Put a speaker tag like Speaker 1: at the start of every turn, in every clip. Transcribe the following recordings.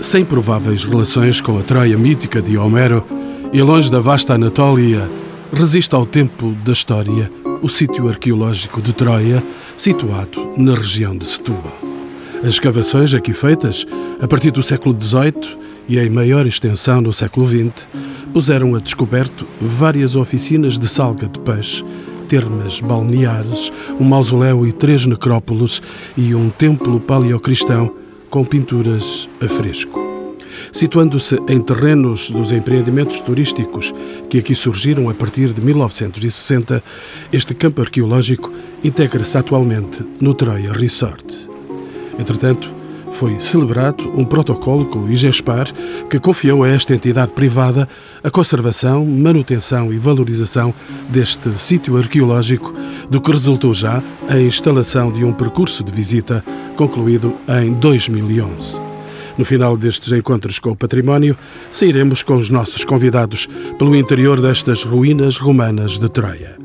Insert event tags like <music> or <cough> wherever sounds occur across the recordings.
Speaker 1: Sem prováveis relações com a Troia mítica de Homero e longe da vasta Anatólia, resiste ao tempo da história o sítio arqueológico de Troia, situado na região de Setúbal. As escavações aqui feitas, a partir do século XVIII e em maior extensão no século XX, puseram a descoberto várias oficinas de salga de peixe, termas balneares, um mausoléu e três necrópolis e um templo paleocristão com pinturas a fresco. Situando-se em terrenos dos empreendimentos turísticos que aqui surgiram a partir de 1960, este campo arqueológico integra-se atualmente no Troia Resort. Entretanto, foi celebrado um protocolo com o IGESPAR que confiou a esta entidade privada a conservação, manutenção e valorização deste sítio arqueológico, do que resultou já a instalação de um percurso de visita concluído em 2011. No final destes encontros com o património, sairemos com os nossos convidados pelo interior destas ruínas romanas de Troia.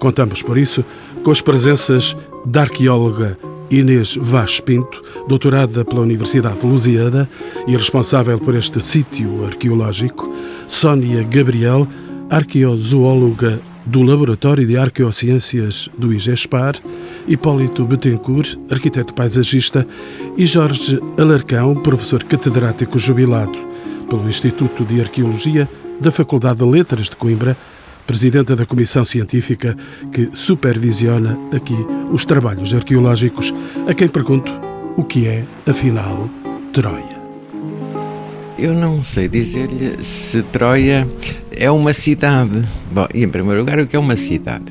Speaker 1: Contamos, por isso, com as presenças da arqueóloga Inês Vaz Pinto, doutorada pela Universidade de Lusíada e responsável por este sítio arqueológico, Sónia Gabriel, arqueozoóloga do Laboratório de Arqueociências do IGESPAR, Hipólito Betancourt, arquiteto paisagista, e Jorge Alarcão, professor catedrático jubilado pelo Instituto de Arqueologia da Faculdade de Letras de Coimbra, presidenta da comissão científica que supervisiona aqui os trabalhos arqueológicos, a quem pergunto o que é, afinal, Troia.
Speaker 2: Eu não sei dizer-lhe se Troia é uma cidade. Bom, em primeiro lugar, o que é uma cidade?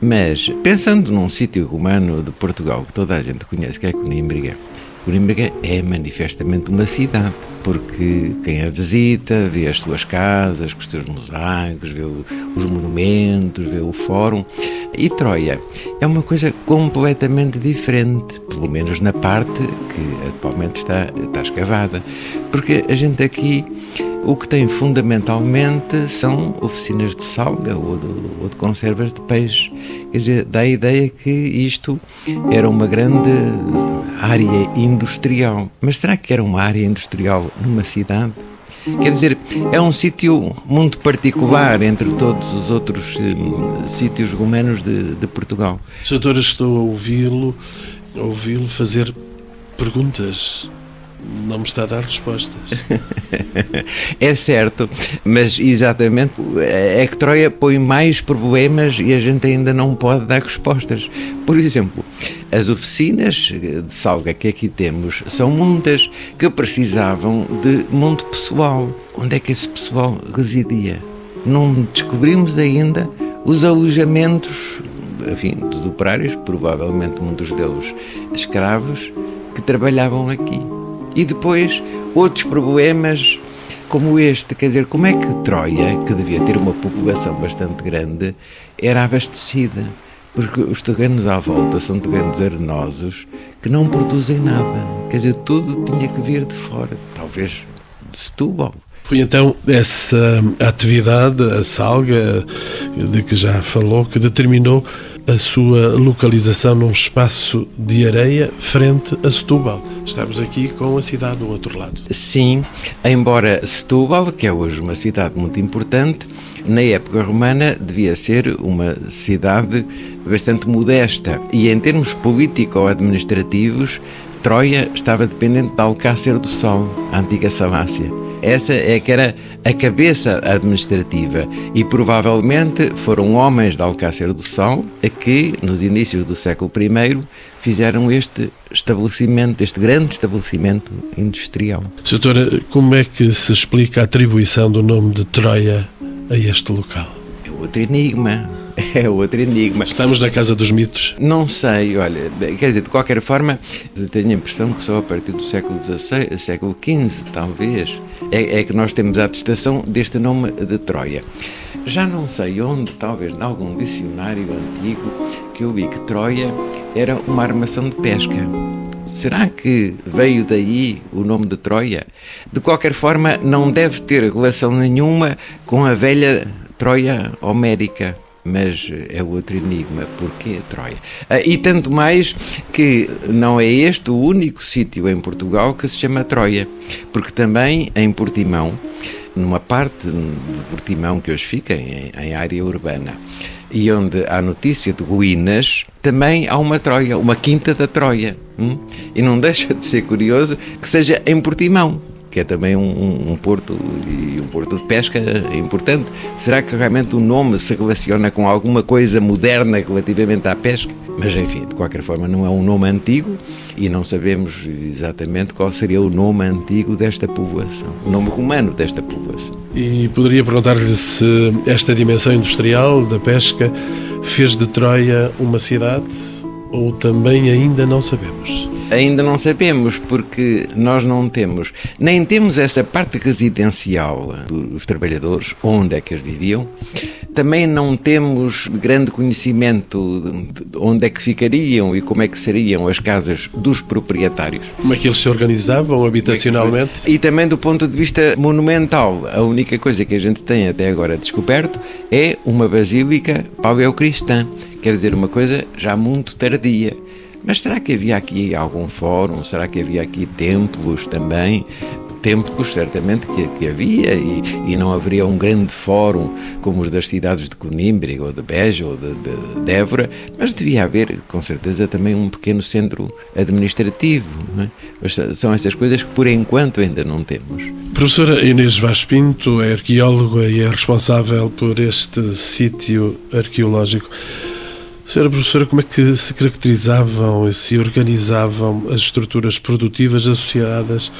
Speaker 2: Mas, pensando num sítio romano de Portugal que toda a gente conhece, que é Conímbriga, Conímbriga é manifestamente uma cidade, porque quem a visita vê as suas casas, com os seus mosaicos, vê os monumentos, vê o fórum. E Troia é uma coisa completamente diferente, pelo menos na parte que atualmente está, está escavada, porque a gente aqui o que tem fundamentalmente são oficinas de salga ou de, ou de, conservas de peixe. Quer dizer, dá a ideia que isto era uma grande área industrial. Mas será que era uma área industrial numa cidade? Quer dizer, é um sítio muito particular entre todos os outros um, sítios romanos de, de Portugal.
Speaker 1: Doutora, estou a ouvi-lo ouvi-lo fazer perguntas não me está a dar respostas. <laughs>
Speaker 2: é certo, mas exatamente é que Troia põe mais problemas e a gente ainda não pode dar respostas. Por exemplo, as oficinas de salga que aqui temos são muitas que precisavam de muito pessoal. Onde é que esse pessoal residia? Não descobrimos ainda os alojamentos enfim, dos operários, provavelmente muitos deles escravos, que trabalhavam aqui. E depois outros problemas como este, quer dizer, como é que Troia, que devia ter uma população bastante grande, era abastecida? Porque os terrenos à volta são terrenos arenosos que não produzem nada. Quer dizer, tudo tinha que vir de fora, talvez de Setúbal.
Speaker 1: Foi então essa atividade, a salga, de que já falou, que determinou a sua localização num espaço de areia frente a Setúbal. Estamos aqui com a cidade do outro lado.
Speaker 2: Sim, embora Setúbal, que é hoje uma cidade muito importante, na época romana devia ser uma cidade bastante modesta e em termos político-administrativos Troia estava dependente de Alcácer do Sol, a antiga Samácia. Essa é que era a cabeça administrativa e provavelmente foram homens de Alcácer do Sol a que, nos inícios do século I, fizeram este estabelecimento, este grande estabelecimento industrial.
Speaker 1: Doutora, como é que se explica a atribuição do nome de Troia a este local?
Speaker 2: É outro enigma. <laughs> é outro enigma.
Speaker 1: Estamos na casa dos mitos?
Speaker 2: Não sei, olha, quer dizer, de qualquer forma, tenho a impressão que só a partir do século XVI, século XV, talvez, é, é que nós temos a atestação deste nome de Troia. Já não sei onde, talvez em algum dicionário antigo, que eu li que Troia era uma armação de pesca. Será que veio daí o nome de Troia? De qualquer forma, não deve ter relação nenhuma com a velha Troia homérica mas é outro enigma. Porquê Troia? Ah, e tanto mais que não é este o único sítio em Portugal que se chama Troia, porque também em Portimão, numa parte de Portimão que hoje fica em, em área urbana, e onde há notícia de ruínas, também há uma Troia, uma Quinta da Troia. Hum? E não <laughs> deixa de ser curioso que seja em Portimão, que é também um, um, porto e um porto de pesca importante. Será que realmente o nome se relaciona com alguma coisa moderna relativamente à pesca? Mas enfim, de qualquer forma, não é um nome antigo e não sabemos exatamente qual seria o nome antigo desta povoação, o nome romano desta povoação.
Speaker 3: E poderia perguntar-lhe se esta dimensão industrial da pesca fez de Troia uma cidade ou também ainda não sabemos?
Speaker 2: Ainda não sabemos, porque nós não temos, nem temos essa parte residencial dos trabalhadores, onde é que eles viviam, também não temos grande conhecimento de onde é que ficariam e como é que seriam as casas dos proprietários.
Speaker 3: Como é que eles se organizavam habitacionalmente?
Speaker 2: E também do ponto de vista monumental. A única coisa que a gente tem até agora descoberto é uma basílica paleocristã, quer dizer, uma coisa já muito tardia. Mas será que havia aqui algum fórum? Será que havia aqui templos também? Templos, certamente, que, que havia, e, e, não haveria um grande fórum como os das cidades de Coimbra, ou de Beja, ou de, de, de Évora, mas devia haver, com certeza, também um pequeno centro administrativo. É? Mas são essas coisas que, por enquanto, ainda não temos.
Speaker 3: Professora Inês Vaz Pinto é arqueóloga e é responsável por este sítio arqueológico. Senhora professora, como é que se caracterizavam e se organizavam as estruturas produtivas associadas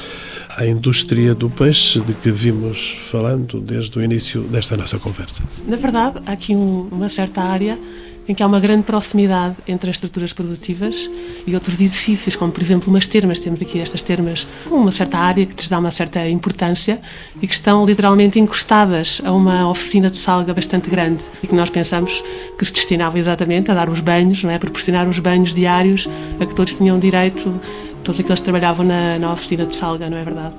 Speaker 3: à indústria do peixe de que vimos falando desde o início desta nossa conversa?
Speaker 4: Na verdade, há aqui um, uma certa área em que há uma grande proximidade entre as estruturas produtivas e outros edifícios, como por exemplo umas termas. Temos aqui estas termas com uma certa área que lhes dá uma certa importância e que estão literalmente encostadas a uma oficina de salga bastante grande e que nós pensamos que se destinava exatamente a dar os banhos, não é? a proporcionar os banhos diários a que todos tinham direito, todos aqueles que trabalhavam na, na oficina de salga, não é verdade?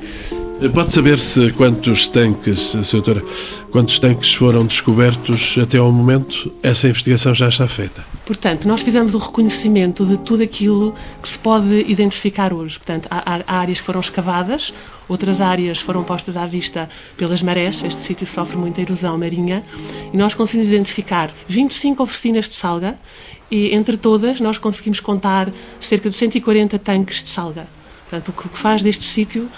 Speaker 3: Pode saber-se quantos tanques, doutora, quantos tanques foram descobertos até ao momento? Essa investigação já está feita.
Speaker 4: Portanto, nós fizemos o reconhecimento de tudo aquilo que se pode identificar hoje. Portanto, há, há áreas que foram escavadas, outras áreas foram postas à vista pelas marés. Este sítio sofre muita erosão marinha e nós conseguimos identificar 25 oficinas de salga e entre todas nós conseguimos contar cerca de 140 tanques de salga. Portanto, o que faz deste sítio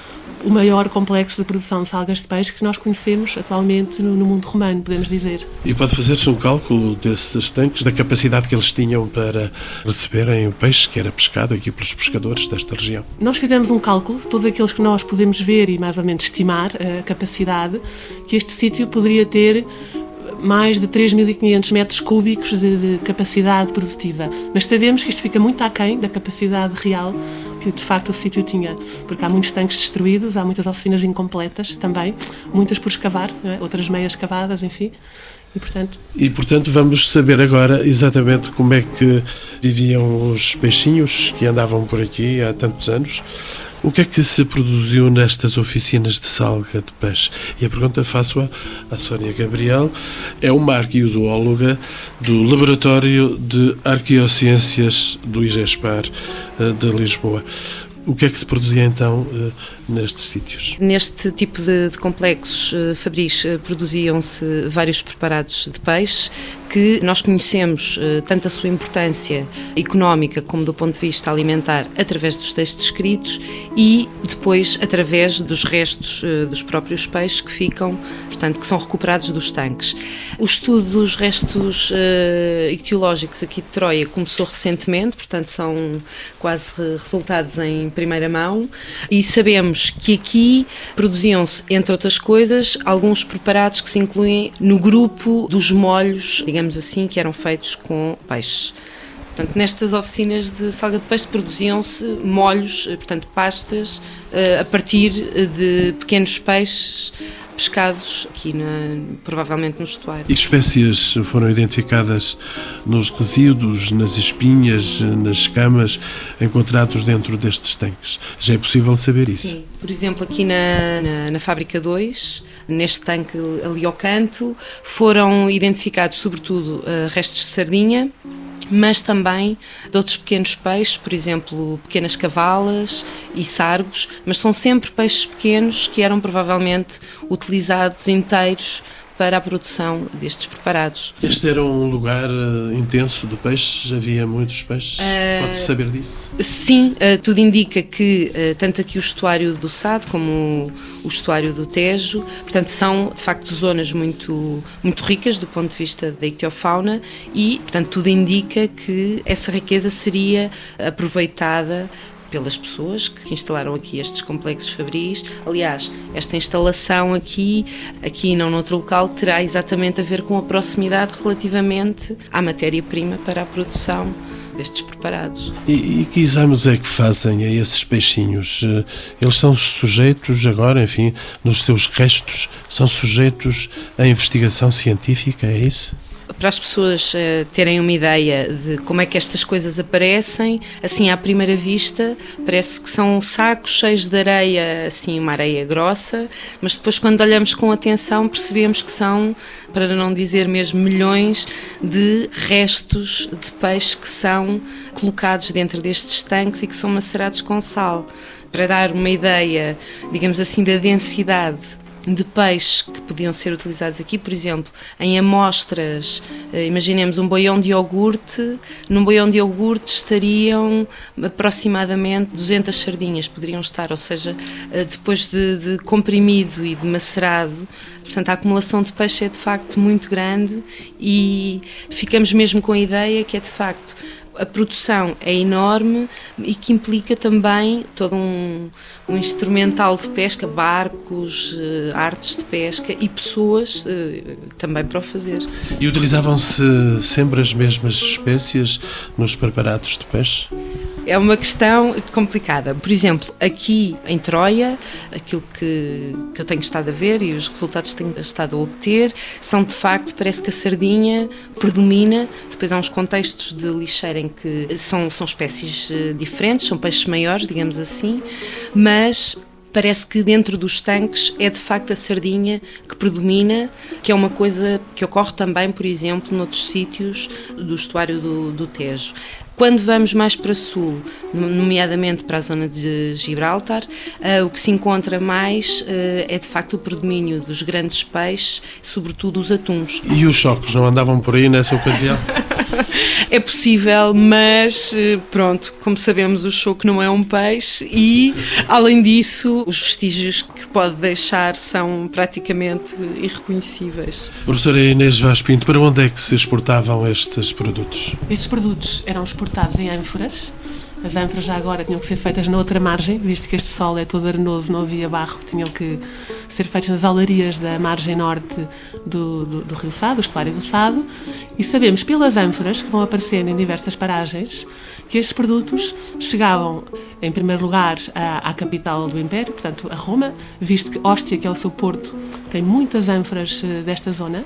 Speaker 4: o maior complexo de produção de salgas de peixe que nós conhecemos atualmente no, no mundo romano, podemos dizer.
Speaker 3: E pode fazer-se um cálculo desses tanques, da capacidade que eles tinham para receberem o peixe que era pescado aqui pelos pescadores desta região?
Speaker 4: Nós fizemos um cálculo de todos aqueles que nós podemos ver e mais ou menos estimar a capacidade que este sítio poderia ter mais de 3.500 metros cúbicos de, de, capacidade produtiva. Mas sabemos que isto fica muito aquém da capacidade real que de facto o sítio tinha, porque há muitos tanques destruídos, há muitas oficinas incompletas também, muitas por escavar, é? outras meias escavadas, enfim. E portanto...
Speaker 3: e portanto vamos saber agora exatamente como é que viviam os peixinhos que andavam por aqui há tantos anos. O que é que se produziu nestas oficinas de salga de peixe? E a pergunta faço-a à Sónia Gabriel, é uma arqueozoóloga do Laboratório de Arqueociências do IGESPAR eh, de Lisboa. O que é que se produzia então eh, nestes sítios?
Speaker 5: Neste tipo de, de complexos uh, fabris uh, produziam-se vários preparados de peixe que nós conhecemos uh, tanto a sua importância económica como do ponto de vista alimentar através dos textos escritos e depois através dos restos dos próprios peixes que ficam, portanto, que são recuperados dos tanques. O estudo dos restos ictiológicos aqui de Troia começou recentemente, portanto, são quase resultados em primeira mão e sabemos que aqui produziam-se, entre outras coisas, alguns preparados que se incluem no grupo dos molhos, digamos assim, que eram feitos com peixe. Portanto, nestas oficinas de salga de peixe produziam-se molhos, eh, portanto, pastas, eh, a partir de pequenos peixes pescados aqui na, provavelmente no estuário.
Speaker 3: E que espécies foram identificadas nos resíduos, nas espinhas, nas escamas encontrados dentro destes tanques? Já é possível saber isso?
Speaker 5: Sim, por exemplo, aqui na, na, na Fábrica 2, neste tanque ali ao canto, foram identificados sobretudo restos de sardinha, mas também de outros pequenos peixes, por exemplo, pequenas cavalas e sargos, mas são sempre peixes pequenos que eram provavelmente utilizados inteiros para a produção destes preparados.
Speaker 3: Este era um lugar uh, intenso de peixes? Havia muitos peixes? Uh, Pode-se saber disso?
Speaker 5: Sim, uh, tudo indica que tanto aqui o estuário do Sado como o estuário do Tejo, portanto, são de facto zonas muito, muito ricas do ponto de vista da ictiofauna e, portanto, tudo indica que essa riqueza seria aproveitada pelas pessoas que instalaram aqui estes complexos fabris. Aliás, esta instalação aqui, aqui não noutro local, terá exatamente a ver com a proximidade relativamente à matéria-prima para a produção destes preparados.
Speaker 3: E, e, que exames é que fazem a esses peixinhos? Eh, eles são sujeitos agora, enfim, nos seus restos, são sujeitos à investigação científica, é isso?
Speaker 5: Para as pessoas uh, terem uma ideia de como é que estas coisas aparecem, assim à primeira vista, parece que são sacos cheios de areia, assim uma areia grossa, mas depois quando olhamos com atenção percebemos que são, para não dizer mesmo milhões, de restos de peixe que são colocados dentro destes tanques e que são macerados com sal. Para dar uma ideia, digamos assim, da densidade de peixes que podiam ser utilizados aqui, por exemplo, em amostras, eh, imaginemos um boião de iogurte, num boião de iogurte estariam aproximadamente 200 sardinhas, poderiam estar, ou seja, eh, depois de, de comprimido e de macerado, portanto a acumulação de peixe é de facto muito grande e ficamos mesmo com a ideia que é de facto a produção é enorme e que implica também todo um, um instrumental de pesca, barcos, uh, artes de pesca e pessoas uh, também para o fazer.
Speaker 3: E utilizavam-se sempre as mesmas espécies nos preparados de peixe?
Speaker 5: É uma questão complicada. Por exemplo, aqui em Troia, aquilo que, que eu tenho estado a ver e os resultados que tenho estado a obter são de facto, parece que a sardinha predomina. Depois há uns contextos de lixeira em que são, são espécies eh, diferentes, são peixes maiores, digamos assim, mas parece que dentro dos tanques é de facto a sardinha que predomina, que é uma coisa que ocorre também, por exemplo, noutros sítios do estuário do, do Tejo. Quando vamos mais para sul, nomeadamente para a zona de Gibraltar, uh, o que se encontra mais uh, é de facto o predomínio dos grandes peixes, sobretudo os atuns.
Speaker 3: E os choques não andavam por aí nessa ocasião? <laughs>
Speaker 5: é possível, mas eh, pronto, como sabemos, o choco não é um peixe e, além disso, os vestígios que pode deixar são praticamente irreconhecíveis.
Speaker 3: Professora Inês Vaz Pinto, para onde é que se exportavam estes produtos?
Speaker 4: Estes produtos eram exportados em ânforas as ânforas já agora tinham que ser feitas na outra margem, visto que este solo é todo arenoso, não havia barro, tinham que ser feitas nas alarias da margem norte do, do, do Rio Sado, do estuário do Sado, e sabemos pelas ânforas, que vão aparecendo em diversas paragens, que estes produtos chegavam, em primeiro lugar, à, à capital do Império, portanto, a Roma, visto que Ostia, que é o seu porto, tem muitas ânforas eh, desta zona,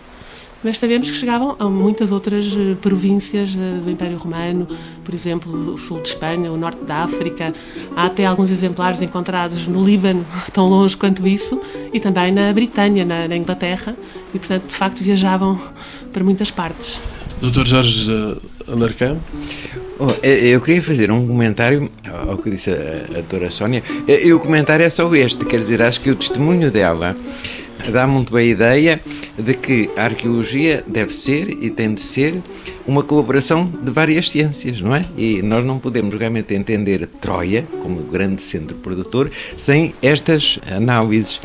Speaker 4: mas sabemos que chegavam a muitas outras eh, províncias do Império Romano, por exemplo, o sul de Espanha, o norte da África. Há até alguns exemplares encontrados no Líbano, <laughs> tão longe quanto isso, e também na Britânia, na, na Inglaterra, e portanto, de facto, viajavam para muitas partes.
Speaker 3: Doutor Jorge Alarcão?
Speaker 2: Oh, eu queria fazer um comentário ao que disse a, a doutora Sónia. E o comentário é só este, quer dizer, acho que o testemunho dela dá muito bem a ideia de que a arqueologia deve ser e tem de ser uma colaboração de várias ciências, não é? E nós não podemos realmente entender Troia como grande centro produtor sem estas análises.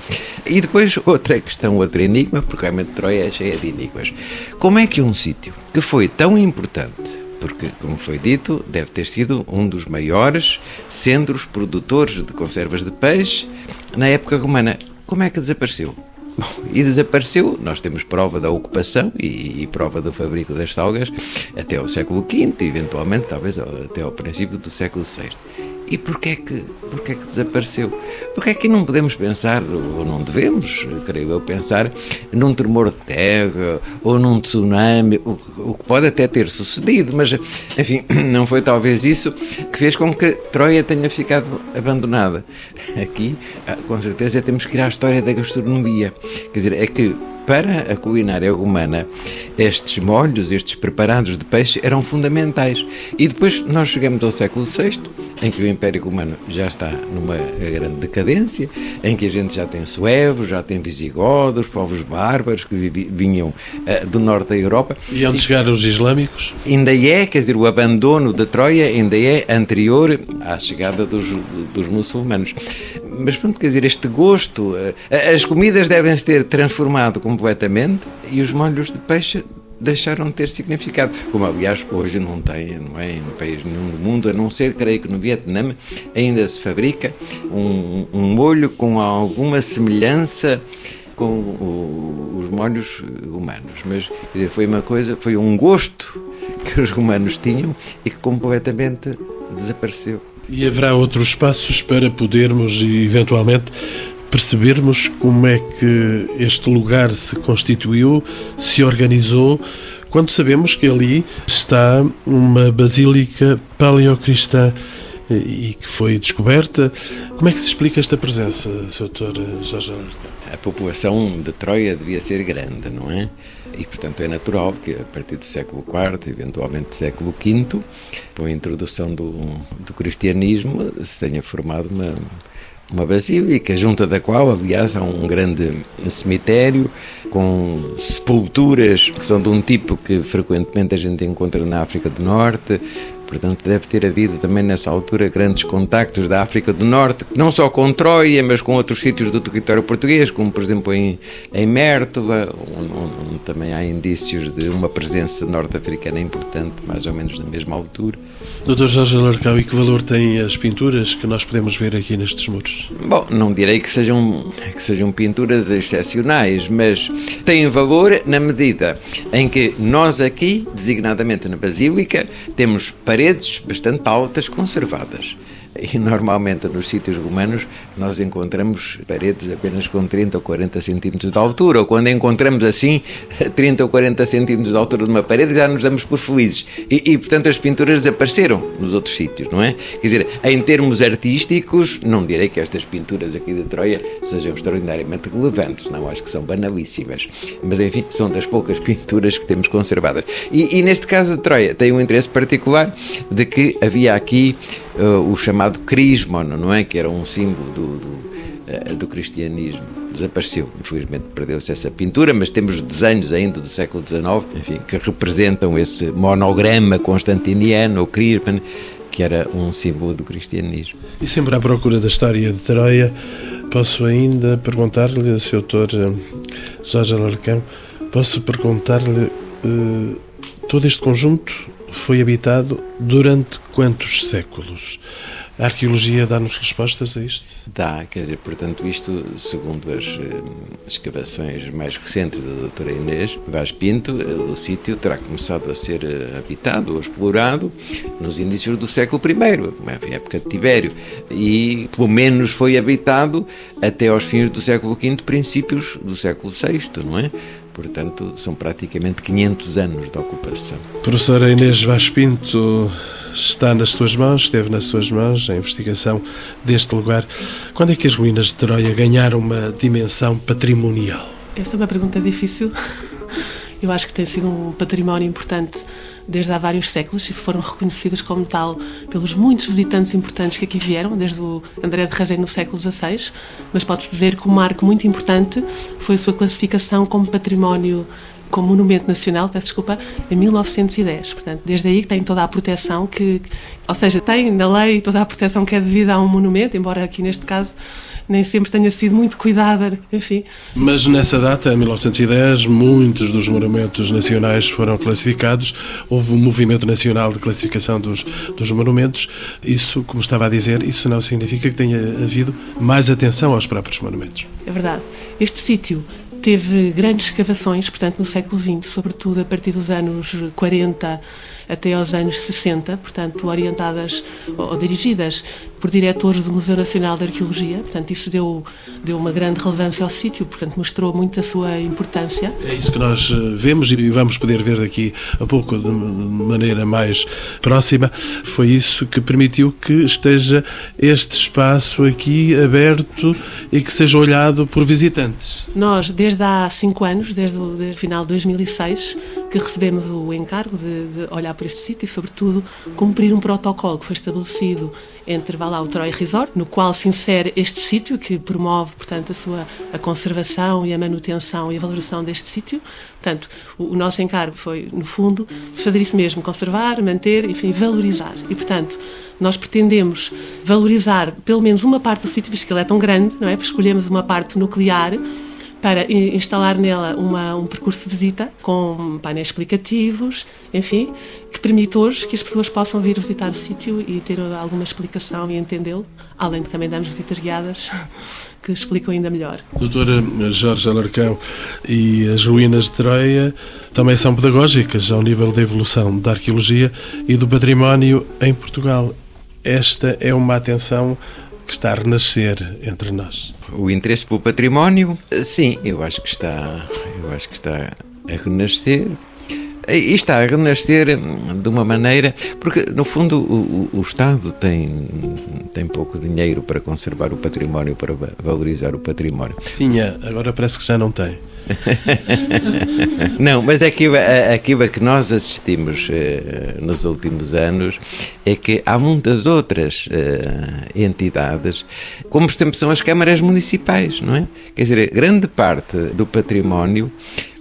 Speaker 2: E depois outra questão, outro enigma, porque realmente Troia é cheia de enigmas. Como é que um sítio que foi tão importante porque, como foi dito, deve ter sido um dos maiores centros produtores de conservas de peixe na época romana. Como é que desapareceu? Bom, e desapareceu. Nós temos prova da ocupação e, e, prova do fabrico das salgas até ao século V, eventualmente, talvez até ao princípio do século VI. E porquê é que, porquê é que desapareceu? Porquê é que não podemos pensar, ou não devemos, creio eu, pensar num tremor de terra ou num tsunami, o, o que pode até ter sucedido, mas, enfim, <clears throat> não foi talvez isso que fez com que Troia tenha ficado abandonada. Aqui, ah, com certeza, temos que ir à história da gastronomia. Quer dizer, é que para a culinária romana, estes molhos, estes preparados de peixe eram fundamentais. E depois nós chegamos ao século VI, em que o Império Romano já está numa grande decadência, em que a gente já tem suevos, já tem visigodos, povos bárbaros que vinham uh, do norte da Europa.
Speaker 3: E onde chegaram os islâmicos?
Speaker 2: Ainda é, quer dizer, o abandono de Troia ainda é anterior à chegada dos, dos muçulmanos. Mas pronto, quer dizer, este gosto, uh, as comidas devem se ter transformado completamente e os molhos de peixe deixaram de ter significado. Como, aliás, hoje não tem, não é, em país nenhum do mundo, a não ser, creio que no Vietnã ainda se fabrica um, um molho com alguma semelhança com o, os molhos humanos. Mas dizer, foi uma coisa, foi um gosto que os romanos tinham e que completamente desapareceu.
Speaker 3: E haverá outros passos para podermos, eventualmente, percebermos como é que este lugar se constituiu, se organizou, quando sabemos que ali está uma basílica paleocristã e que foi descoberta. Como é que se explica esta presença, Sr. Dr. Jorge
Speaker 2: A população de Troia devia ser grande, não é? E, portanto, é natural que a partir do século IV, eventualmente do século V, com a introdução do, do cristianismo, se tenha formado uma, uma basílica, junto da qual, aliás, há um grande cemitério com sepulturas que são de um tipo que frequentemente a gente encontra na África do Norte, Portanto, deve ter havido também nessa altura grandes contactos da África do Norte, não só com Troia, mas com outros sítios do território português, como por exemplo em, em Mértola, onde, onde também há indícios de uma presença norte-africana importante, mais ou menos na mesma altura.
Speaker 3: Doutor Jorge Alarcão, e que valor têm as pinturas que nós podemos ver aqui nestes muros?
Speaker 2: Bom, não direi que sejam, que sejam pinturas excepcionais, mas têm valor na medida em que nós aqui, designadamente na Basílica, temos paredes bastante altas conservadas. <laughs> E normalmente nos sítios romanos nós encontramos paredes apenas com 30 ou 40 centímetros de altura, ou quando encontramos assim <laughs> 30 ou 40 centímetros de altura de uma parede já nos damos por felizes. E, e portanto as pinturas desapareceram nos outros sítios, não é? Quer dizer, em termos artísticos, não direi que estas pinturas aqui de Troia sejam extraordinariamente relevantes, não acho que são banalíssimas, mas enfim, são das poucas <laughs> pinturas que temos conservadas. E, e neste caso de Troia tem um interesse particular de que havia aqui uh, o chamado crismon, não é? Que era um símbolo do, do, uh, do cristianismo. Desapareceu, infelizmente perdeu-se essa pintura, mas temos desenhos ainda do século XIX, enfim, que representam esse monograma constantiniano, o crismon, que era um símbolo do cristianismo.
Speaker 3: E sempre à procura da história de Troia, posso ainda perguntar-lhe, Sr. Doutor eh, Jorge Alarcão, posso perguntar-lhe uh, todo este conjunto foi habitado durante quantos séculos? A arqueologia dá-nos respostas a isto?
Speaker 2: Dá, quer dizer, portanto, isto, segundo as uh, escavações mais recentes da doutora Inês Vaz Pinto, uh, o sítio terá começado a ser uh, habitado ou explorado nos inícios do século I, época de Tibério, e pelo menos foi habitado até aos fins do século V, princípios do século VI, não é? Portanto, são praticamente 500 anos de ocupação.
Speaker 3: Professora Inês Vaz Pinto, está nas suas mãos, esteve nas suas mãos a investigação deste lugar. Quando é que as ruínas de Troia ganharam uma dimensão patrimonial?
Speaker 4: Essa é uma pergunta difícil. Eu acho que tem sido um património importante desde há vários séculos e foram reconhecidas como tal pelos muitos visitantes importantes que aqui vieram, desde o André de Ragem no século XVI, mas pode-se dizer que um marco muito importante foi a sua classificação como património como monumento nacional, peço desculpa, em 1910. Portanto, desde aí que tem toda a proteção que, ou seja, tem na lei toda a proteção que é devida a um monumento, embora aqui neste caso nem sempre tenha sido muito cuidada, enfim.
Speaker 3: Mas nessa data, em 1910, muitos dos monumentos nacionais foram classificados, houve um movimento nacional de classificação dos, dos monumentos. Isso, como estava a dizer, isso não significa que tenha havido mais atenção aos próprios monumentos.
Speaker 4: É verdade. Este sítio teve grandes escavações, portanto, no século XX, sobretudo a partir dos anos 40 até aos anos 60, portanto, orientadas ou dirigidas por diretores do Museu Nacional de Arqueologia. Portanto, isso deu, deu uma grande relevância ao sítio, portanto, mostrou muito a sua importância.
Speaker 3: É isso que nós eh, vemos e vamos poder ver daqui a pouco de maneira mais próxima. Foi isso que permitiu que esteja este espaço aqui aberto e que seja olhado por visitantes.
Speaker 4: Nós, desde há cinco anos, desde o, desde o final de 2006, que recebemos o encargo de, de olhar para este sítio e, sobretudo, cumprir um protocolo que foi estabelecido entre vá lá, o Troy Resort, no qual se insere este sítio que promove, portanto, a sua a conservação e a manutenção e a valorização deste sítio. Portanto, o, o, nosso encargo foi, no fundo, fazer isso mesmo, conservar, manter, enfim, valorizar. E, portanto, nós pretendemos valorizar pelo menos uma parte do sítio, visto que ele é tão grande, não é? Escolhemos uma parte nuclear para instalar nela uma, um percurso de visita com painéis explicativos, enfim, que permite hoje que as pessoas possam vir visitar o sítio e ter alguma explicação e entendê-lo, além de também darmos visitas guiadas que explicam ainda melhor.
Speaker 3: Doutor Jorge Alarcão, e as ruínas de Troia também são pedagógicas ao nível da evolução da arqueologia e do património em Portugal. Esta é uma atenção que está a renascer entre nós.
Speaker 2: O interesse pelo património, sim, eu acho que está, eu acho que está a renascer. E está a renascer de uma maneira. Porque, no fundo, o, o, Estado tem, tem pouco dinheiro para conservar o património, para valorizar o património.
Speaker 3: Tinha, agora parece que já não tem. <laughs>
Speaker 2: Não, mas aquilo, aquilo que nós assistimos uh, nos últimos anos é que há muitas outras uh, entidades, como por exemplo são as câmaras municipais, não é? Quer dizer, grande parte do património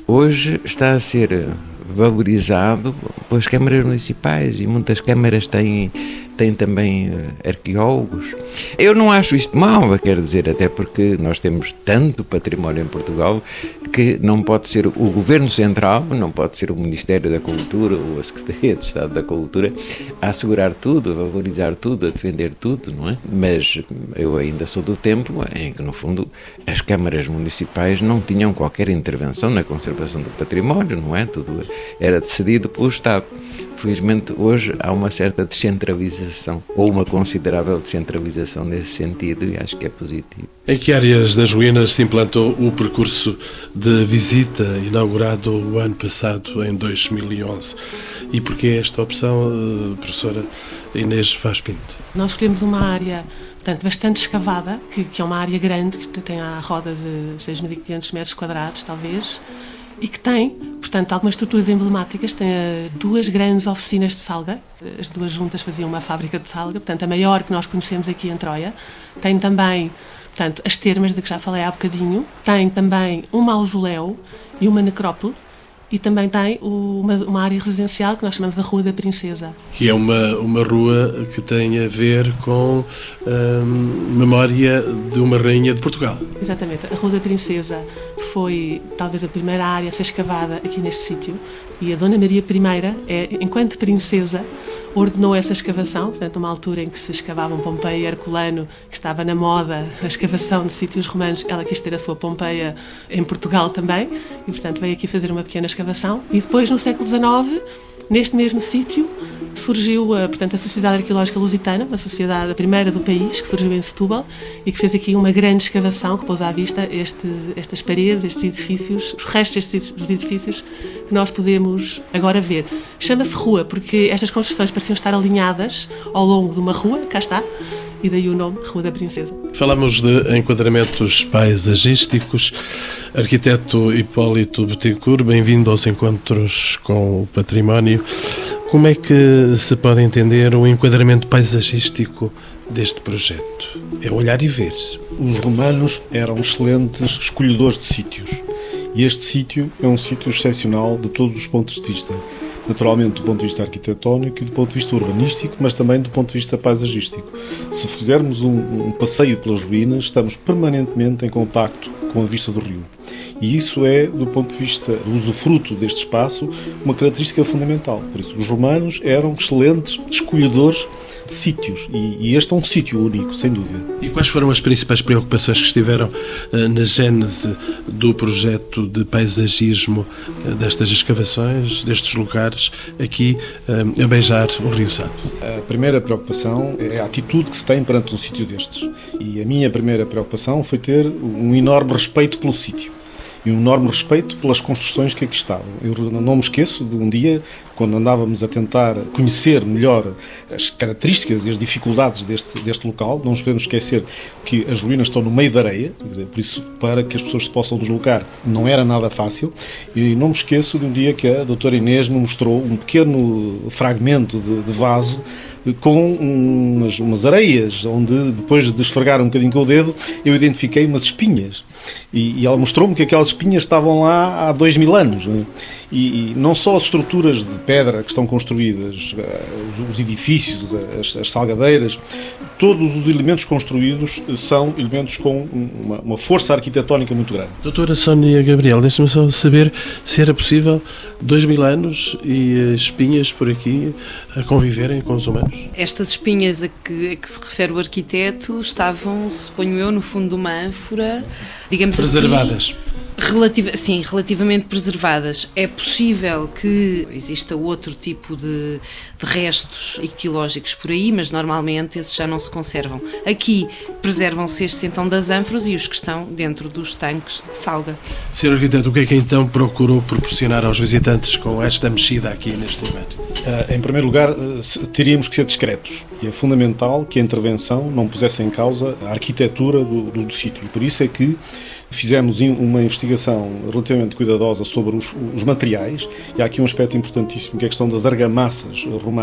Speaker 2: hoje está a ser valorizado pelas câmaras municipais e muitas câmaras têm tem também eh, arqueólogos. Eu não acho isto mal, quer dizer, até porque nós temos tanto património em Portugal que não pode ser o Governo Central, não pode ser o Ministério da Cultura ou a Secretaria de Estado da Cultura a assegurar tudo, a valorizar tudo, a defender tudo, não é? Mas eu ainda sou do tempo em que, no fundo, as câmaras municipais não tinham qualquer intervenção na conservação do património, não é? Tudo era decidido pelo Estado. Felizmente, hoje há uma certa descentralização, ou uma considerável descentralização nesse sentido, e acho que é positivo.
Speaker 3: Em que áreas das ruínas se implantou o percurso de visita inaugurado o ano passado, em 2011? E porquê esta opção, eh, professora Inês Vaz Pinto?
Speaker 4: Nós escolhemos uma área portanto, bastante escavada, que, que é uma área grande, que tem a roda de 6.500 metros quadrados, talvez, e que tem, portanto, algumas estruturas emblemáticas. Tem uh, duas grandes oficinas de salga, as duas juntas faziam uma fábrica de salga, portanto, a maior que nós conhecemos aqui em Troia. Tem também, portanto, as termas de que já falei há bocadinho. Tem também um mausoléu e uma necrópole e também tem uma, uma, área residencial que nós chamamos de Rua da Princesa.
Speaker 3: Que é uma, uma rua que tem a ver com hum, memória de uma rainha de Portugal.
Speaker 4: Exatamente. A Rua da Princesa foi talvez a primeira área a ser escavada aqui neste sítio e a Dona Maria I, é, enquanto princesa, ordenou essa escavação, portanto, uma altura em que se escavavam Pompeia e Herculano, que estava na moda a escavação de sítios romanos, ela quis ter a sua Pompeia em Portugal também, e portanto veio aqui fazer uma pequena escavação. E depois, no século XIX, neste mesmo sítio, surgiu a, portanto, a Sociedade Arqueológica Lusitana, uma sociedade a primeira do país, que surgiu em Setúbal e que fez aqui uma grande escavação que pôs à vista este, estas paredes, estes edifícios, os restos dos edifícios que nós podemos agora ver. Chama-se rua porque estas construções pareciam estar alinhadas ao longo de uma rua, cá está, e daí o nome Rua da Princesa.
Speaker 3: Falamos de enquadramentos paisagísticos. Arquiteto Hipólito Betancourt, bem-vindo aos encontros com o património. Como é que se pode entender o enquadramento paisagístico deste projeto? É olhar e ver.
Speaker 6: Os romanos eram excelentes escolhedores de sítios. E este sítio é um sítio excepcional de todos os pontos de vista. Naturalmente, do ponto de vista arquitetónico e do ponto de vista urbanístico, mas também do ponto de vista paisagístico. Se fizermos um, um passeio pelas ruínas, estamos permanentemente em contacto com a vista do rio. E isso é, do ponto de vista do usufruto deste espaço, uma característica fundamental. Por isso, os romanos eram excelentes escolhedores de sítios. E, e este é um sítio único, sem dúvida.
Speaker 3: E quais foram as principais preocupações que estiveram uh, na gênese do projeto de paisagismo uh, destas escavações, destes lugares, aqui uh, a beijar o Rio Sado?
Speaker 6: A primeira preocupação é a atitude que se tem perante um sítio destes. E a minha primeira preocupação foi ter um enorme respeito pelo sítio e um enorme respeito pelas construções que aqui estavam. Eu não me esqueço de um dia, quando andávamos a tentar conhecer melhor as características e as dificuldades deste, deste local, não nos podemos esquecer que as ruínas estão no meio da areia, dizer, por isso, para que as pessoas se possam deslocar, não era nada fácil. E não me esqueço de um dia que a doutora Inês me mostrou um pequeno fragmento de, de vaso com umas, umas, areias, onde depois de esfregar um bocadinho com o dedo, eu identifiquei umas espinhas. E, e ela mostrou-me que aquelas espinhas estavam lá há dois mil anos. Né? E, e, não só as estruturas de pedra que estão construídas, eh, os, os edifícios, as, as, salgadeiras, todos os elementos construídos são elementos com uma, uma força arquitetónica muito grande.
Speaker 3: Doutora Sónia Gabriel, deixa-me só saber se era possível dois mil anos e espinhas por aqui a conviverem com os humanos.
Speaker 5: Estas espinhas a que, a que se refere o arquiteto estavam, suponho eu, no fundo de uma ânfora, digamos
Speaker 3: assim, Preservadas.
Speaker 5: assim Relativa, sim, relativamente preservadas. É possível que exista outro tipo de, restos ictiológicos por aí, mas normalmente esses já não se conservam. Aqui preservam-se estes então das ânforas e os que estão dentro dos tanques de salga.
Speaker 3: Sr. Arquiteto, o que é que então procurou proporcionar aos visitantes com esta mexida aqui neste lugar?
Speaker 6: Uh, em primeiro lugar, uh, teríamos que ser discretos e é fundamental que a intervenção não pusesse em causa a arquitetura do, do, do sítio e por isso é que Fizemos uma investigação relativamente cuidadosa sobre os, os, materiais, e há aqui um aspecto importantíssimo que é a questão das argamassas romanas.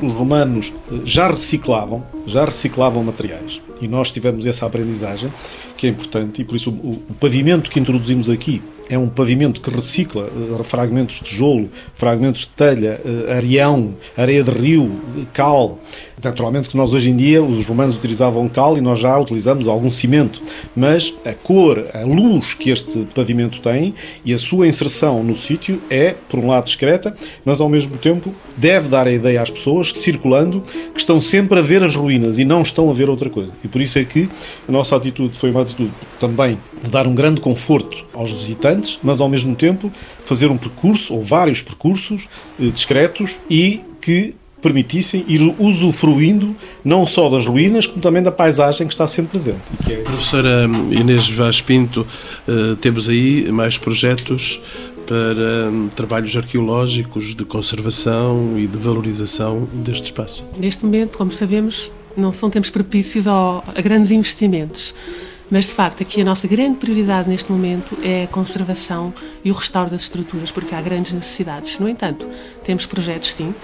Speaker 6: Os romanos eh, já reciclavam, já reciclavam materiais, e nós tivemos essa aprendizagem, que é importante, e por isso o, o pavimento que introduzimos aqui é um pavimento que recicla uh, fragmentos de tijolo, fragmentos de telha, uh, areão, areia de rio, cal, Naturalmente que nós hoje em dia, os romanos utilizavam cal e nós já utilizamos algum cimento, mas a cor, a luz que este pavimento tem e a sua inserção no sítio é, por um lado, discreta, mas ao mesmo tempo deve dar a ideia às pessoas, circulando, que estão sempre a ver as ruínas e não estão a ver outra coisa. E por isso é que a nossa atitude foi uma atitude também de dar um grande conforto aos visitantes, mas ao mesmo tempo fazer um percurso, ou vários percursos, eh, discretos e que permitissem ir usufruindo não só das ruínas, como também da paisagem que está sempre presente.
Speaker 3: É... Professora Inês Vaz Pinto, eh, temos aí mais projetos para hum, trabalhos arqueológicos de conservação e de valorização deste espaço?
Speaker 4: Neste momento, como sabemos, não são tempos propícios a grandes investimentos. Mas, de facto, aqui a nossa grande prioridade neste momento é a conservação e o restauro das estruturas, porque há grandes necessidades. No entanto, temos projetos, sim.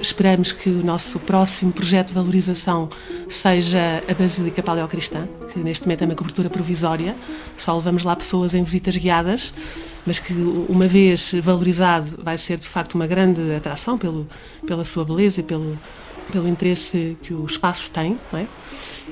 Speaker 4: Esperamos que o nosso próximo projeto de valorização seja a Basílica Paleocristã, que neste momento é uma cobertura provisória. Só levamos lá pessoas em visitas guiadas, mas que, uma vez valorizado, vai ser de facto uma grande atração pelo, pela sua beleza e pelo, pelo interesse que o espaço tem. Não é?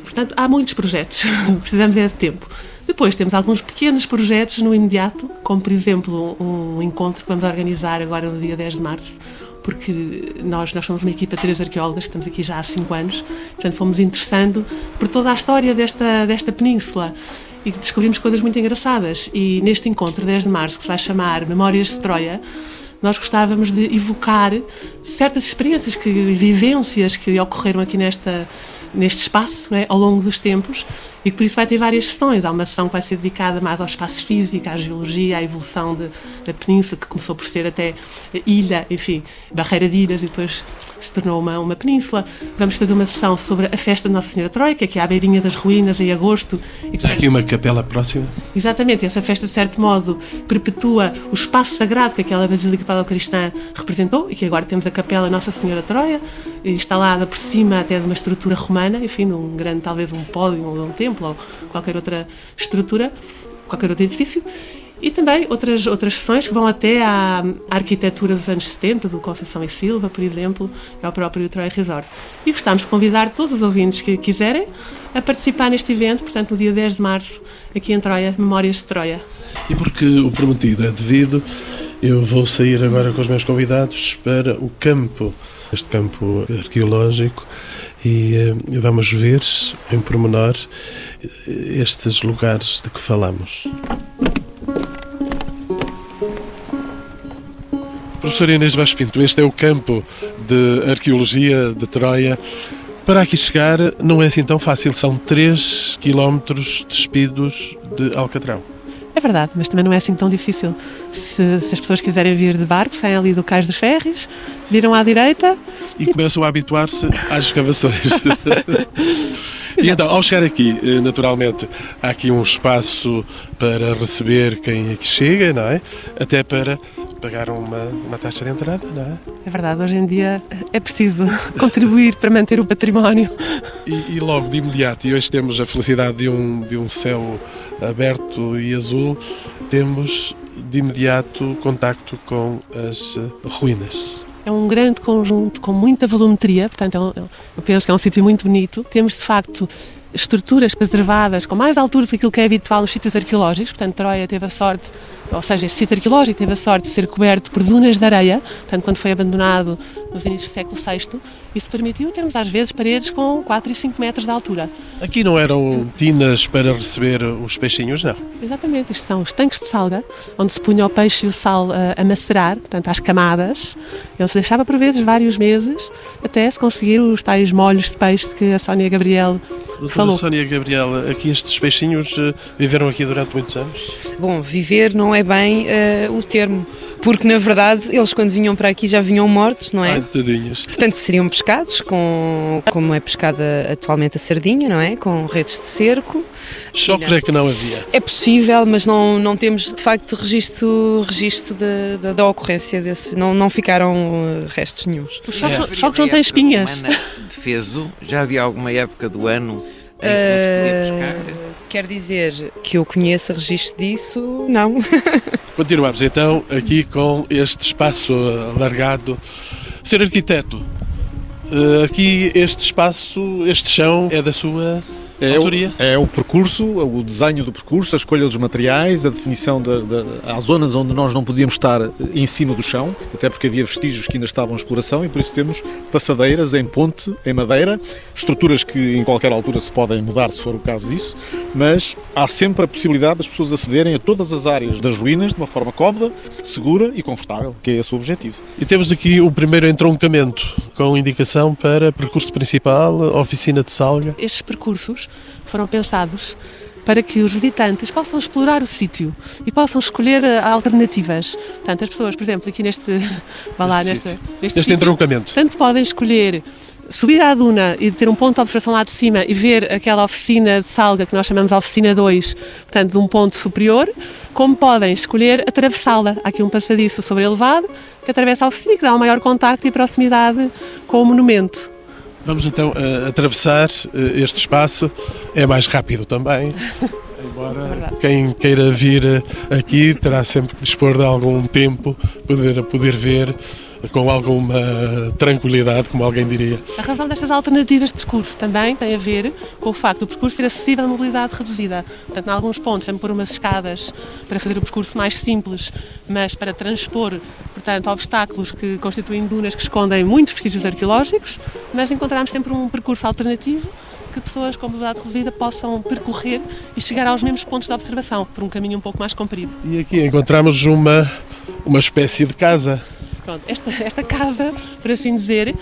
Speaker 4: Portanto, há muitos projetos, <laughs> precisamos é de tempo. Depois temos alguns pequenos projetos no imediato, como por exemplo um encontro que vamos organizar agora no dia 10 de março, porque nós, nós somos uma equipa de três arqueólogas, estamos aqui já há cinco anos, portanto fomos interessando por toda a história desta, desta península e descobrimos coisas muito engraçadas. E neste encontro, 10 de março, que se vai chamar Memórias de Troia, nós gostávamos de evocar certas experiências, que, vivências que ocorreram aqui nesta, neste espaço é, ao longo dos tempos e que por isso vai ter várias sessões. Há uma sessão que vai ser dedicada mais ao espaço físico, à geologia, à evolução de, da península, que começou por ser até ilha, enfim, barreira de ilhas e depois se tornou uma, uma península. Vamos fazer uma sessão sobre a festa de Nossa Senhora Troika, que é à beirinha das ruínas, em agosto.
Speaker 3: E Há aqui uma capela próxima?
Speaker 4: Exatamente, essa festa, de certo modo, perpetua o espaço sagrado que aquela Basílica Paleocristã representou e que agora temos a capela Nossa Senhora Troia, instalada por cima até de uma estrutura romana, enfim, num grande, talvez um pódio ou um templo ou qualquer outra estrutura, qualquer outro edifício. E também outras, outras sessões que vão até à, arquitetura dos anos 70, do Conceição e Silva, por exemplo, e ao próprio Troy Resort. E gostamos de convidar todos os ouvintes que quiserem a participar neste evento, portanto, no dia 10 de março, aqui em Troia, Memórias de Troia.
Speaker 3: E porque o prometido é devido, eu vou sair agora com os meus convidados para o campo, este campo arqueológico, e eh, vamos ver em pormenor estes lugares de que falamos. Professor Inês Vaz Pinto, este é o campo de arqueologia de Troia. Para aqui chegar não é assim tão fácil, são 3 quilómetros despidos de Alcatrão.
Speaker 4: É verdade, mas também não é assim tão difícil. Se, se, as pessoas quiserem vir de barco, saem ali do Cais dos Ferres, viram à direita.
Speaker 3: E começam a habituar-se às escavações. <laughs> e então, ao chegar aqui, eh, naturalmente, há aqui um espaço para receber quem aqui chega, não é? Até para pagar uma, uma taxa de entrada, não é?
Speaker 4: É verdade, hoje em dia é preciso <laughs> contribuir para manter o património.
Speaker 3: E, e, logo de imediato, e hoje temos a felicidade de um, de um céu aberto e azul, temos de imediato contacto com as ruínas.
Speaker 4: É um grande conjunto com muita volumetria, portanto, é eu penso que é um sítio muito bonito. Temos, de facto, estruturas preservadas com mais altura do que aquilo que é habitual nos sítios arqueológicos. Portanto, Troia teve a sorte, ou seja, este sítio arqueológico teve a sorte de ser coberto por dunas de areia, portanto, quando foi abandonado nos inícios do século VI, isso permitiu termos às vezes paredes com 4 e 5 metros de altura.
Speaker 3: Aqui não eram tinas para receber os peixinhos, não?
Speaker 4: Exatamente, isto são os tanques de salga, onde se punha o peixe e o sal a, eh, a macerar, portanto, às camadas. Ele se deixava por vezes vários meses até se conseguir os tais molhos de peixe que a Sónia Gabriel
Speaker 3: Doutora falou. Sónia Gabriel, aqui estes peixinhos eh, viveram aqui durante muitos anos?
Speaker 5: Bom, viver não é bem uh, o termo, porque na verdade eles quando vinham para aqui já vinham mortos, não é?
Speaker 3: Ai, tadinhos.
Speaker 5: Portanto, seriam pescados com, como é pescada atualmente a sardinha, não é? Com redes de cerco.
Speaker 3: Chocos é que não havia?
Speaker 5: É possível, mas não, não temos de facto registro, registro da, da, da ocorrência desse, não, não ficaram eh, restos nenhums.
Speaker 4: Os chocos, é. chocos não têm espinhas.
Speaker 2: Defeso, já havia alguma época do ano
Speaker 5: Uh, quer dizer que eu conheça registro disso? Não. <laughs>
Speaker 3: Continuamos então aqui com este espaço alargado. Ser arquiteto, uh, aqui este espaço, este chão é da sua
Speaker 6: é o, é o, percurso, o desenho do percurso, a escolha dos materiais, a definição de, de, Há zonas onde nós não podíamos estar em cima do chão, até porque havia vestígios que ainda estavam em exploração e por isso temos passadeiras em ponte, em madeira, estruturas que em qualquer altura se podem mudar se for o caso disso, mas há sempre a possibilidade das pessoas acederem a todas as áreas das ruínas de uma forma cómoda, segura e confortável, que é esse o objetivo.
Speaker 3: E temos aqui o primeiro entroncamento, com indicação para percurso principal, oficina de salga.
Speaker 4: Estes percursos foram pensados para que os visitantes possam explorar o sítio e possam escolher eh, alternativas. Portanto, as pessoas, por exemplo, aqui neste, <laughs> lá, neste,
Speaker 3: neste, neste entroncamento,
Speaker 4: tanto podem escolher subir à duna e ter um ponto de observação lá de cima e ver aquela oficina de salga que nós chamamos de oficina 2, portanto, de um ponto superior, como podem escolher atravessá-la. Há aqui um passadiço sobre elevado que atravessa a oficina e que dá um maior contacto e proximidade com o monumento.
Speaker 3: Vamos então uh, atravessar uh, este espaço. É mais rápido também. <laughs> Embora é quem queira vir eh, aqui terá sempre que dispor de algum tempo poder, poder ver com alguma tranquilidade, como alguém diria.
Speaker 4: A razão destas alternativas de percurso também tem a ver com o facto do percurso ser acessível a mobilidade reduzida. Portanto, em alguns pontos, vamos pôr umas escadas para fazer o percurso mais simples, mas para transpor, portanto, obstáculos que constituem dunas que escondem muitos vestígios arqueológicos, mas encontramos sempre um percurso alternativo que pessoas com mobilidade reduzida possam percorrer e chegar aos mesmos pontos de observação, por um caminho um pouco mais comprido.
Speaker 3: E aqui encontramos uma, uma espécie de casa
Speaker 4: Pronto, esta, esta casa, por assim dizer,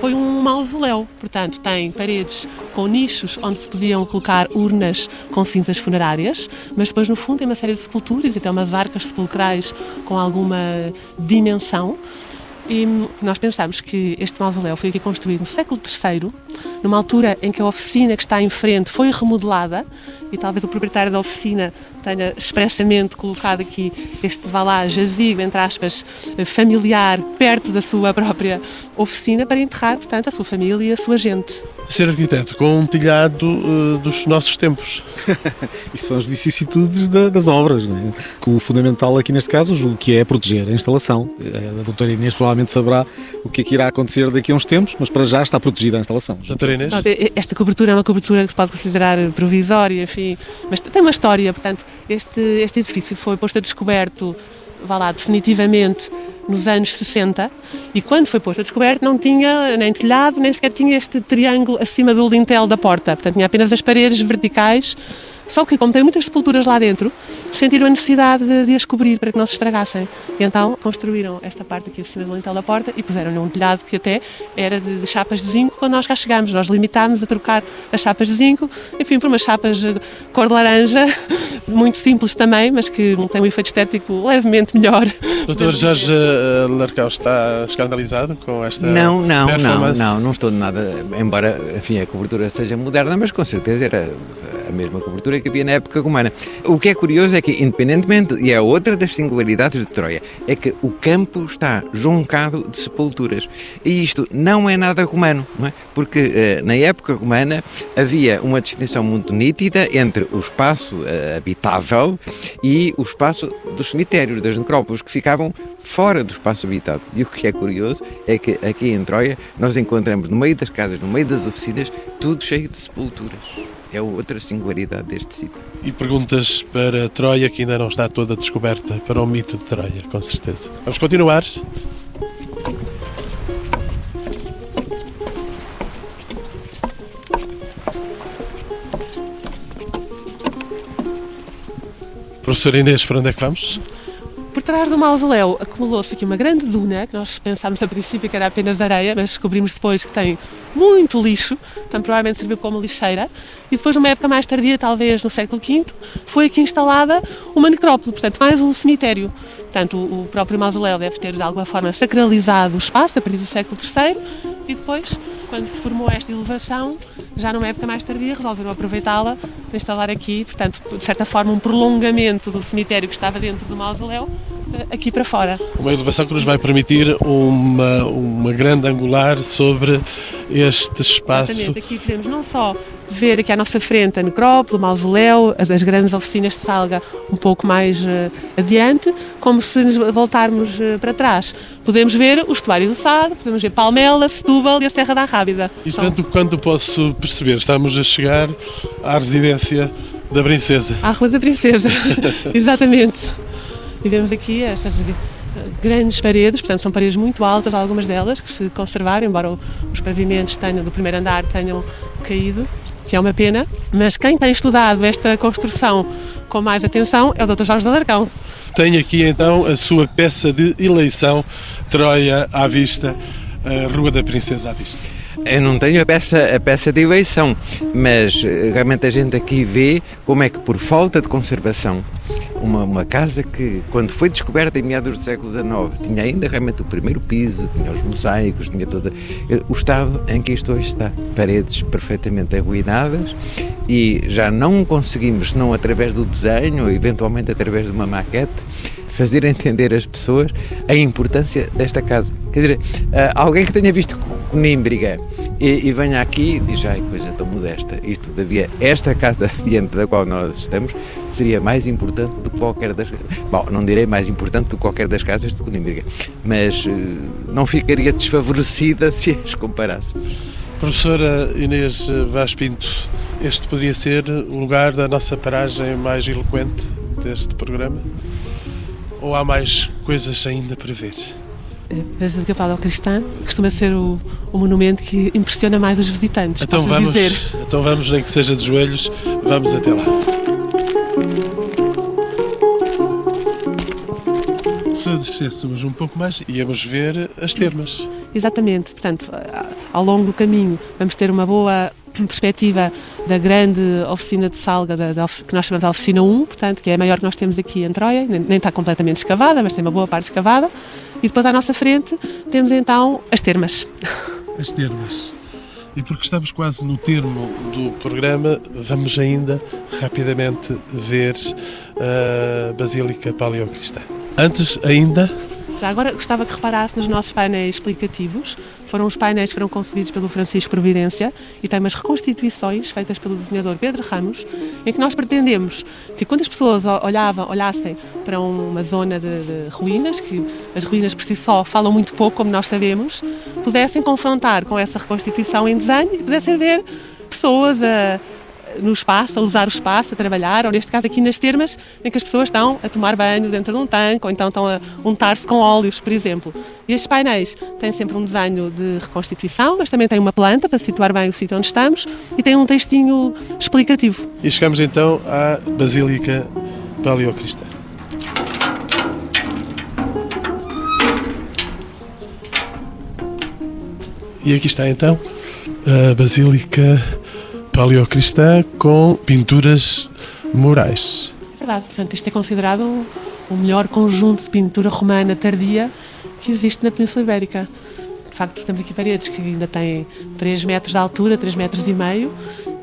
Speaker 4: foi um mausoléu. Portanto, tem paredes com nichos onde se podiam colocar urnas com cinzas funerárias, mas depois, no fundo, tem uma série de esculturas e até umas arcas sepulcrais com alguma dimensão. E nós pensamos que este mausoléu foi aqui construído no século III, numa altura em que a oficina que está em frente foi remodelada e talvez o proprietário da oficina tenha expressamente colocado aqui este, vá lá, jazigo, entre aspas, familiar, perto da sua própria oficina para enterrar, portanto, a sua família e a sua gente.
Speaker 3: Ser arquiteto com um telhado uh, dos nossos tempos. <laughs>
Speaker 6: Isso são as vicissitudes da, das obras, não é? Que o fundamental aqui neste caso, julgo que é proteger a instalação. A doutora Inês provavelmente saberá o que é que irá acontecer daqui a uns tempos, mas para já está protegida a instalação.
Speaker 3: Doutora Inês?
Speaker 4: Esta cobertura é uma cobertura que se pode considerar provisória, enfim, mas tem uma história, portanto, este, este edifício foi posto a descoberto, vá lá, definitivamente nos anos 60 e quando foi posto a descoberto não tinha nem telhado, nem sequer tinha este triângulo acima do lintel da porta. Portanto, tinha apenas as paredes verticais só que, como tem muitas sepulturas lá dentro, sentiram a necessidade de, de as cobrir para que não se estragassem. E então construíram esta parte aqui acima do lintel da porta e puseram-lhe um telhado que até era de, de, chapas de zinco quando nós cá chegámos. Nós limitámos a trocar as chapas de zinco, enfim, por umas chapas cor de laranja, <laughs> muito simples também, mas que têm um efeito estético levemente melhor.
Speaker 3: Doutor Jorge uh, Larcão está escandalizado com esta
Speaker 2: Não, não, não, não, não estou de nada, embora, enfim, a cobertura seja moderna, mas com certeza era a mesma cobertura que havia na época romana. O que é curioso é que, independentemente, e é outra das singularidades de Troia, é que o campo está joncado de sepulturas. E isto não é nada romano, não é? Porque eh, na época romana havia uma distinção muito nítida entre o espaço eh, habitável e o espaço dos cemitérios, das necrópolis, que ficavam fora do espaço habitado. E o que é curioso é que aqui em Troia nós encontramos no meio das casas, no meio das oficinas, tudo cheio de sepulturas é outra singularidade deste sítio.
Speaker 3: E perguntas para Troia que ainda não está toda descoberta para o mito de Troia, com certeza. Vamos continuar. Professor Inês, para onde é que vamos?
Speaker 4: Por trás do mausoléu acumulou-se aqui uma grande duna, que nós pensámos a princípio que era apenas areia, mas descobrimos depois que tem muito lixo, então provavelmente serviu como lixeira. E depois, numa época mais tardia, talvez no século V, foi aqui instalada uma necrópole, portanto, mais um cemitério. Portanto, o próprio mausoléu deve ter de alguma forma sacralizado o espaço, a partir do século III, e depois, quando se formou esta elevação, já numa época mais tardia, resolveram aproveitá-la para instalar aqui, portanto, de certa forma, um prolongamento do cemitério que estava dentro do mausoléu, eh, aqui para fora.
Speaker 3: Uma elevação que nos vai permitir uma, uma grande angular sobre este espaço.
Speaker 4: Exatamente, aqui podemos não só ver aqui à nossa frente a necrópole, o mausoléu, as, as grandes oficinas de Salga um pouco mais uh, adiante, como se nos voltarmos uh, para trás. Podemos ver o estuário do Sado, podemos ver Palmela, Setúbal e a Serra da Rábida.
Speaker 3: E portanto, quando posso perceber, estamos a chegar à residência da Princesa.
Speaker 4: À Rua da Princesa, <laughs> exatamente. E vemos aqui estas grandes paredes, portanto são paredes muito altas, algumas delas que se conservaram, embora os pavimentos tenham, do primeiro andar tenham caído que é uma pena, mas quem tem estudado esta construção com mais atenção é o Dr. Jorge Alarcão.
Speaker 3: Tenho aqui então a sua peça de eleição, Troia à vista, Rua da Princesa à vista.
Speaker 2: Eu não tenho a peça, a peça de eleição, mas eh, realmente a gente aqui vê como é que por falta de conservação, uma, uma casa que quando foi descoberta em meados do século XIX, tinha ainda realmente o primeiro piso, tinha os mosaicos, tinha toda eh, o estado em que isto hoje está, paredes perfeitamente arruinadas e já não conseguimos, senão através do desenho, eventualmente através de uma maquete, fazer entender às pessoas a importância desta casa. Quer dizer, eh, alguém que tenha visto Conímbriga e, e venha aqui e diz, ai, coisa tão modesta. E todavia, esta casa <laughs> diante da qual nós estamos seria mais importante do que qualquer das. Bom, não direi mais importante do que qualquer das casas de Conímbriga, mas uh, não ficaria desfavorecida se as comparasse.
Speaker 3: Professora Inês Vaz Pinto, este poderia ser o lugar da nossa paragem mais eloquente deste programa? Ou há mais coisas ainda para ver?
Speaker 4: A Basílica Padre Cristã costuma ser o, o, monumento que impressiona mais os visitantes.
Speaker 3: Então vamos,
Speaker 4: dizer.
Speaker 3: então vamos, nem que seja de joelhos, vamos até lá. Se descêssemos um pouco mais, íamos ver as termas.
Speaker 4: Exatamente, portanto, ao longo do caminho vamos ter uma boa perspectiva da grande oficina de salga da, da, que nós chamamos de oficina 1, portanto, que é a maior que nós temos aqui em Troia, nem, nem está completamente escavada, mas tem uma boa parte escavada. E depois à nossa frente temos então as termas. <laughs>
Speaker 3: As termas. E porque estamos quase no termo do programa, vamos ainda rapidamente ver a Basílica Paleocristã. Antes ainda
Speaker 4: já agora gostava que reparasse nos nossos painéis explicativos. Foram os painéis que foram concebidos pelo Francisco Providência e tem umas reconstituições feitas pelo desenhador Pedro Ramos, em que nós pretendemos que quando as pessoas olhavam, olhassem para uma zona de, de ruínas, que as ruínas por si só falam muito pouco, como nós sabemos, pudessem confrontar com essa reconstituição em desenho e pudessem ver pessoas a no espaço, a usar o espaço, a trabalhar, ou neste caso aqui nas termas, em que as pessoas estão a tomar banho dentro de um tanque, ou então estão a untar-se com óleos, por exemplo. E estes painéis têm sempre um desenho de reconstituição, mas também tem uma planta para situar bem o sítio onde estamos e tem um textinho explicativo.
Speaker 3: E chegamos então à Basílica Paleocristã. E aqui está então a Basílica Paleocristã com pinturas murais.
Speaker 4: Verdade, portanto, isto é considerado o melhor conjunto de pintura romana tardia que existe na Península Ibérica. De facto, temos aqui paredes que ainda têm 3 metros de altura, 3 metros e meio,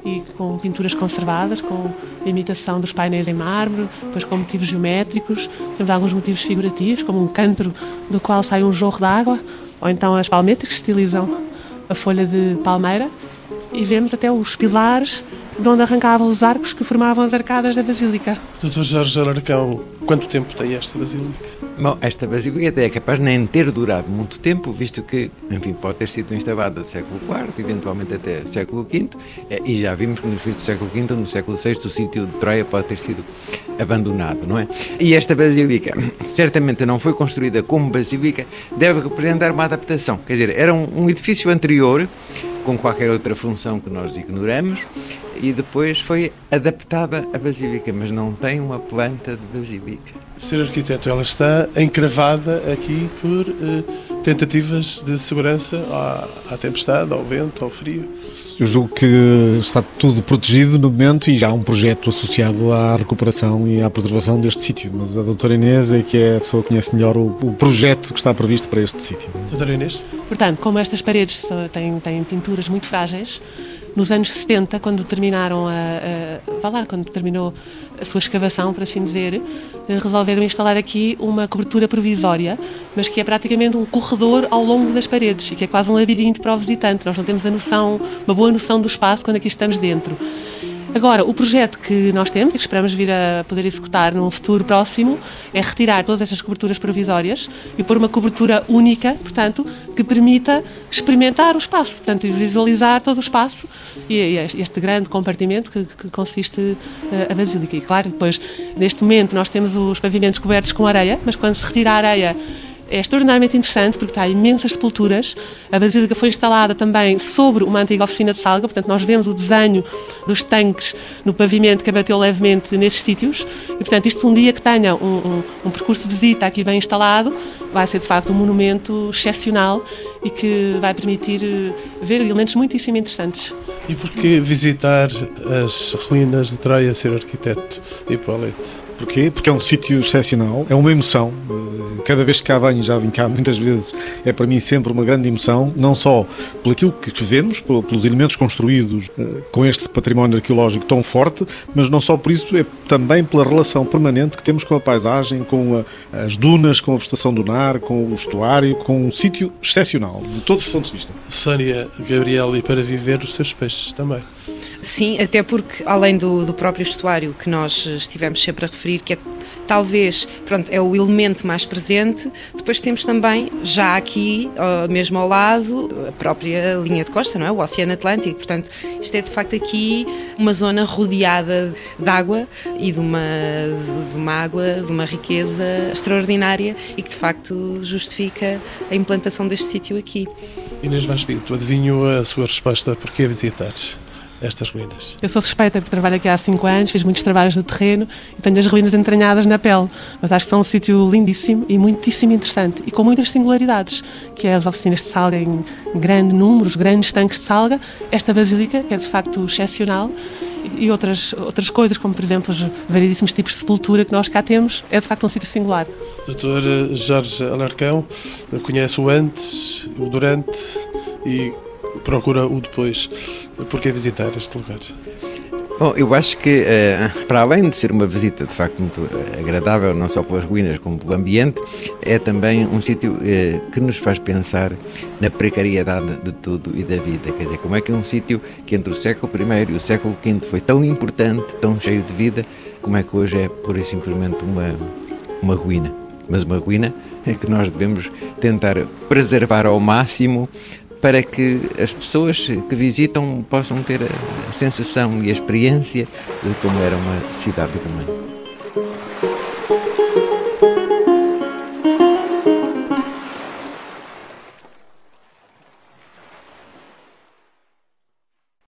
Speaker 4: e com pinturas conservadas, com imitação dos painéis em mármore, depois com motivos geométricos. Temos alguns motivos figurativos, como um cântaro do qual sai um jorro de água, ou então as palmetas que estilizam a folha de palmeira e vemos até os pilares de onde arrancavam os arcos que formavam as arcadas da Basílica.
Speaker 3: Doutor Jorge Alarcão, quanto tempo tem esta Basílica?
Speaker 2: Bom, esta Basílica até é capaz de nem ter durado muito tempo, visto que, enfim, pode ter sido instalada no século IV, eventualmente até século V, eh, e já vimos que nos fins do século V, no século VI, o sítio de Troia pode ter sido abandonado, não é? E esta Basílica, certamente não foi construída como Basílica, deve representar uma adaptação, quer dizer, era um, um edifício anterior, com qualquer outra função que nós ignoramos, e depois foi adaptada à basílica, mas não tem uma planta de basílica.
Speaker 3: Ser arquiteto, ela está encravada aqui por eh, tentativas de segurança à, à, tempestade, ao vento, ao frio.
Speaker 6: Eu julgo que está tudo protegido no momento e já há um projeto associado à recuperação e à preservação deste sítio. Mas a doutora Inês é que é a pessoa que conhece melhor o, o projeto que está previsto para este sítio.
Speaker 3: Doutora Inês?
Speaker 4: Portanto, como estas paredes têm, têm pinturas muito frágeis, nos anos 70, quando terminaram a, a, lá, quando terminou a sua escavação, por assim dizer, eh, resolveram instalar aqui uma cobertura provisória, mas que é praticamente um corredor ao longo das paredes e que é quase um labirinto para o visitante. Nós não temos a noção, uma boa noção do espaço quando aqui estamos dentro. Agora, o projeto que nós temos e que esperamos vir a poder executar num futuro próximo é retirar todas estas coberturas provisórias e pôr uma cobertura única, portanto, que permita experimentar o espaço, portanto, visualizar todo o espaço e este grande compartimento que, que consiste eh, a Basílica. E claro, depois, neste momento, nós temos os pavimentos cobertos com areia, mas quando se retira a areia é extraordinariamente interessante porque está imensas sepulturas. A basílica foi instalada também sobre uma antiga oficina de salga, portanto nós vemos o desenho dos tanques no pavimento que abateu levemente nesses sítios e portanto isto um dia que tenha um, um, um percurso de visita aqui bem instalado vai ser de facto um monumento excepcional e que vai permitir eh, ver elementos muitíssimo interessantes.
Speaker 3: E por que visitar as ruínas de Troia ser arquiteto Hipólito?
Speaker 6: Porquê? Porque é um sítio excepcional, é uma emoção. Eh, cada vez que cá venho, já vim cá muitas vezes, é para mim sempre uma grande emoção, não só pelo aquilo que vemos, pelos elementos construídos eh, com este património arqueológico tão forte, mas não só por isso, é também pela relação permanente que temos com a paisagem, com as dunas, com a vegetação dunar, com o estuário, com um sítio excepcional, de todos os pontos de vista.
Speaker 3: Sónia, Gabriel, e para viver os seus peixes também.
Speaker 5: Sim, até porque, além do, do próprio estuário que nós estivemos sempre a referir, que é talvez, pronto, é o elemento mais presente, depois temos também, já aqui, mesmo ao lado, a própria linha de costa, não é? O Oceano Atlântico. Portanto, isto é de facto aqui uma zona rodeada de água e de uma, de uma água, de uma riqueza extraordinária e que de facto justifica a implantação deste sítio aqui.
Speaker 3: Inês Vaz Pinto, adivinho a sua resposta, porquê visitar? Estas ruínas?
Speaker 4: Eu sou suspeita porque trabalho aqui há 5 anos, fiz muitos trabalhos no terreno e tenho as ruínas entranhadas na pele. Mas acho que são um sítio lindíssimo e muitíssimo interessante e com muitas singularidades, que é as oficinas de salga em grande número, os grandes tanques de salga, esta basílica, que é de facto excepcional, e outras, outras coisas, como por exemplo os variedíssimos tipos de sepultura que nós cá temos, é de facto um sítio singular.
Speaker 3: Doutor Jorge Alarcão, conhece o antes, o durante e procura o depois. Porque visitar este lugar?
Speaker 2: Bom, eu acho que, eh, para além de ser uma visita de facto muito eh, agradável, não só pelas ruínas como pelo ambiente, é também um sítio eh, que nos faz pensar na precariedade de tudo e da vida. Quer dizer, como é que um sítio que entre o século I e o século V foi tão importante, tão cheio de vida, como é que hoje é pura e simplesmente uma, uma ruína? Mas uma ruína é que nós devemos tentar preservar ao máximo para que as pessoas que visitam possam ter a sensação e a experiência de como era uma cidade romana.